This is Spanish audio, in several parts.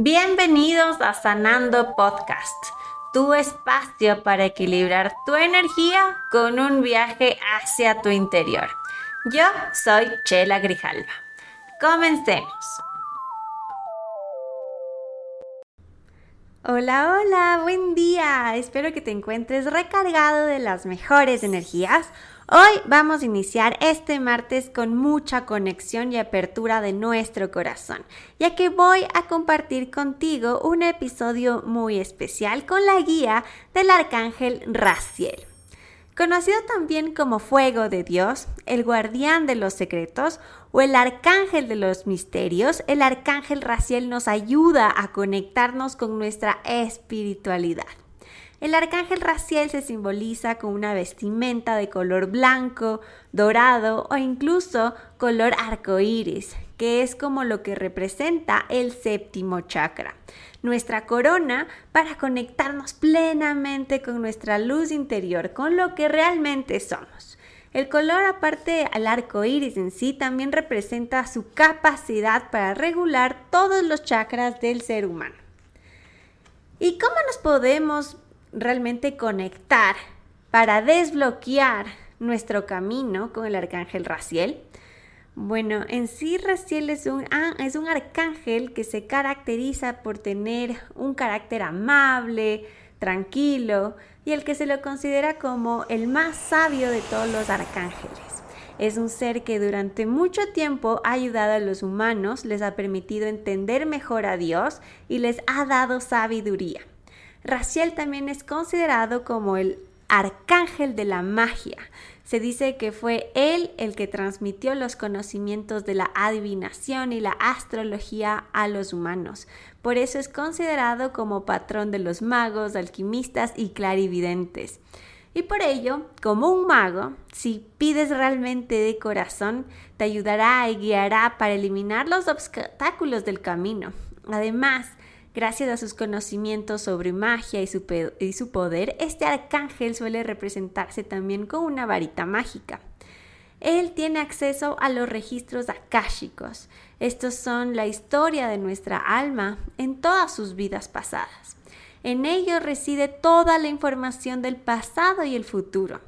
Bienvenidos a Sanando Podcast, tu espacio para equilibrar tu energía con un viaje hacia tu interior. Yo soy Chela Grijalva. Comencemos. Hola, hola, buen día. Espero que te encuentres recargado de las mejores energías Hoy vamos a iniciar este martes con mucha conexión y apertura de nuestro corazón, ya que voy a compartir contigo un episodio muy especial con la guía del arcángel Raciel. Conocido también como Fuego de Dios, el guardián de los secretos o el arcángel de los misterios, el arcángel Raciel nos ayuda a conectarnos con nuestra espiritualidad. El arcángel Raciel se simboliza con una vestimenta de color blanco, dorado o incluso color arcoíris, que es como lo que representa el séptimo chakra, nuestra corona para conectarnos plenamente con nuestra luz interior, con lo que realmente somos. El color, aparte al arco iris en sí, también representa su capacidad para regular todos los chakras del ser humano. ¿Y cómo nos podemos realmente conectar para desbloquear nuestro camino con el arcángel Raciel? Bueno, en sí Raciel es un, ah, es un arcángel que se caracteriza por tener un carácter amable, tranquilo y el que se lo considera como el más sabio de todos los arcángeles. Es un ser que durante mucho tiempo ha ayudado a los humanos, les ha permitido entender mejor a Dios y les ha dado sabiduría. Raciel también es considerado como el arcángel de la magia. Se dice que fue él el que transmitió los conocimientos de la adivinación y la astrología a los humanos. Por eso es considerado como patrón de los magos, alquimistas y clarividentes. Y por ello, como un mago, si pides realmente de corazón, te ayudará y guiará para eliminar los obstáculos del camino. Además, Gracias a sus conocimientos sobre magia y su, poder, este arcángel suele representarse también con una varita mágica. Él tiene acceso a los registros akáshicos. Estos son la historia de nuestra alma en todas sus vidas pasadas. En ellos reside toda la información del pasado y el futuro.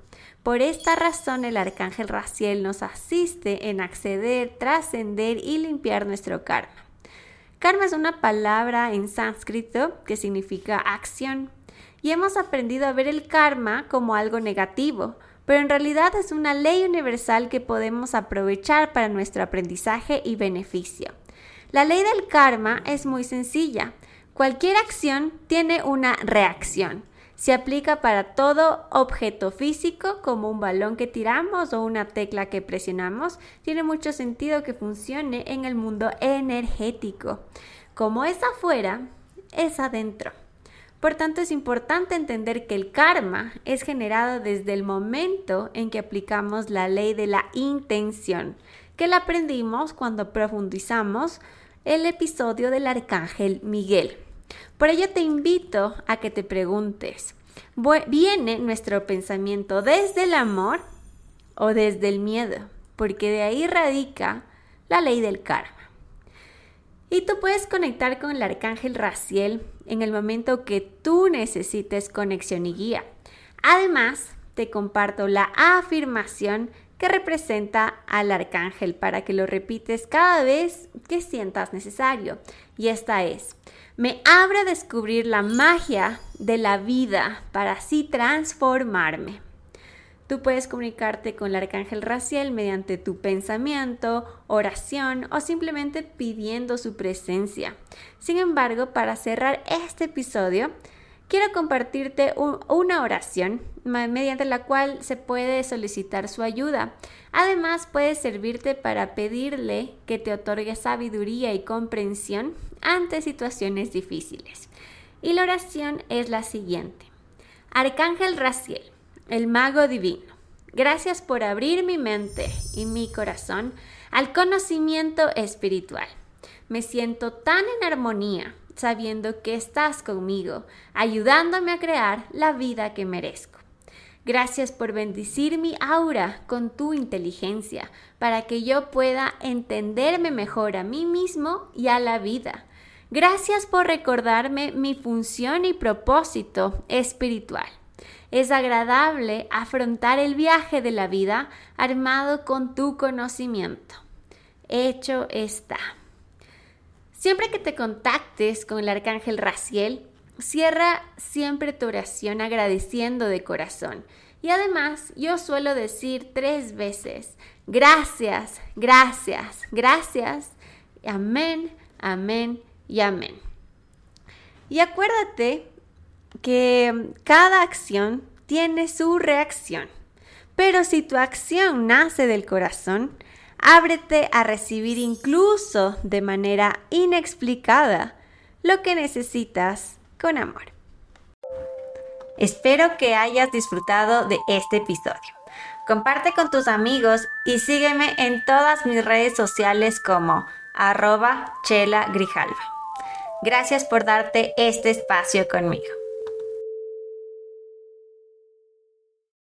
Por esta razón el arcángel Raciel nos asiste en acceder, trascender y limpiar nuestro karma. Karma es una palabra en sánscrito que significa acción y hemos aprendido a ver el karma como algo negativo, pero en realidad es una ley universal que podemos aprovechar para nuestro aprendizaje y beneficio. La ley del karma es muy sencilla. Cualquier acción tiene una reacción. Se aplica para todo objeto físico como un balón que tiramos o una tecla que presionamos. Tiene mucho sentido que funcione en el mundo energético. Como es afuera, es adentro. Por tanto, es importante entender que el karma es generado desde el momento en que aplicamos la ley de la intención, que la aprendimos cuando profundizamos el episodio del arcángel Miguel. Por ello te invito a que te preguntes, ¿viene nuestro pensamiento desde el amor o desde el miedo? Porque de ahí radica la ley del karma. Y tú puedes conectar con el arcángel Raciel en el momento que tú necesites conexión y guía. Además, te comparto la afirmación que representa al arcángel para que lo repites cada vez que sientas necesario. Y esta es, me abre a descubrir la magia de la vida para así transformarme. Tú puedes comunicarte con el arcángel Raciel mediante tu pensamiento, oración o simplemente pidiendo su presencia. Sin embargo, para cerrar este episodio, quiero compartirte una oración mediante la cual se puede solicitar su ayuda. Además, puede servirte para pedirle que te otorgue sabiduría y comprensión ante situaciones difíciles. Y la oración es la siguiente. Arcángel Raciel, el mago divino, gracias por abrir mi mente y mi corazón al conocimiento espiritual. Me siento tan en armonía sabiendo que estás conmigo, ayudándome a crear la vida que merezco. Gracias por bendecir mi aura con tu inteligencia para que yo pueda entenderme mejor a mí mismo y a la vida. Gracias por recordarme mi función y propósito espiritual. Es agradable afrontar el viaje de la vida armado con tu conocimiento. Hecho está. Siempre que te contactes con el arcángel Raciel, cierra siempre tu oración agradeciendo de corazón. Y además, yo suelo decir tres veces, gracias, gracias, gracias, amén, amén y amén. Y acuérdate que cada acción tiene su reacción. Pero si tu acción nace del corazón, ábrete a recibir incluso de manera inexplicada lo que necesitas con amor. Espero que hayas disfrutado de este episodio. Comparte con tus amigos y sígueme en todas mis redes sociales como arroba chela grijalva. Gracias por darte este espacio conmigo.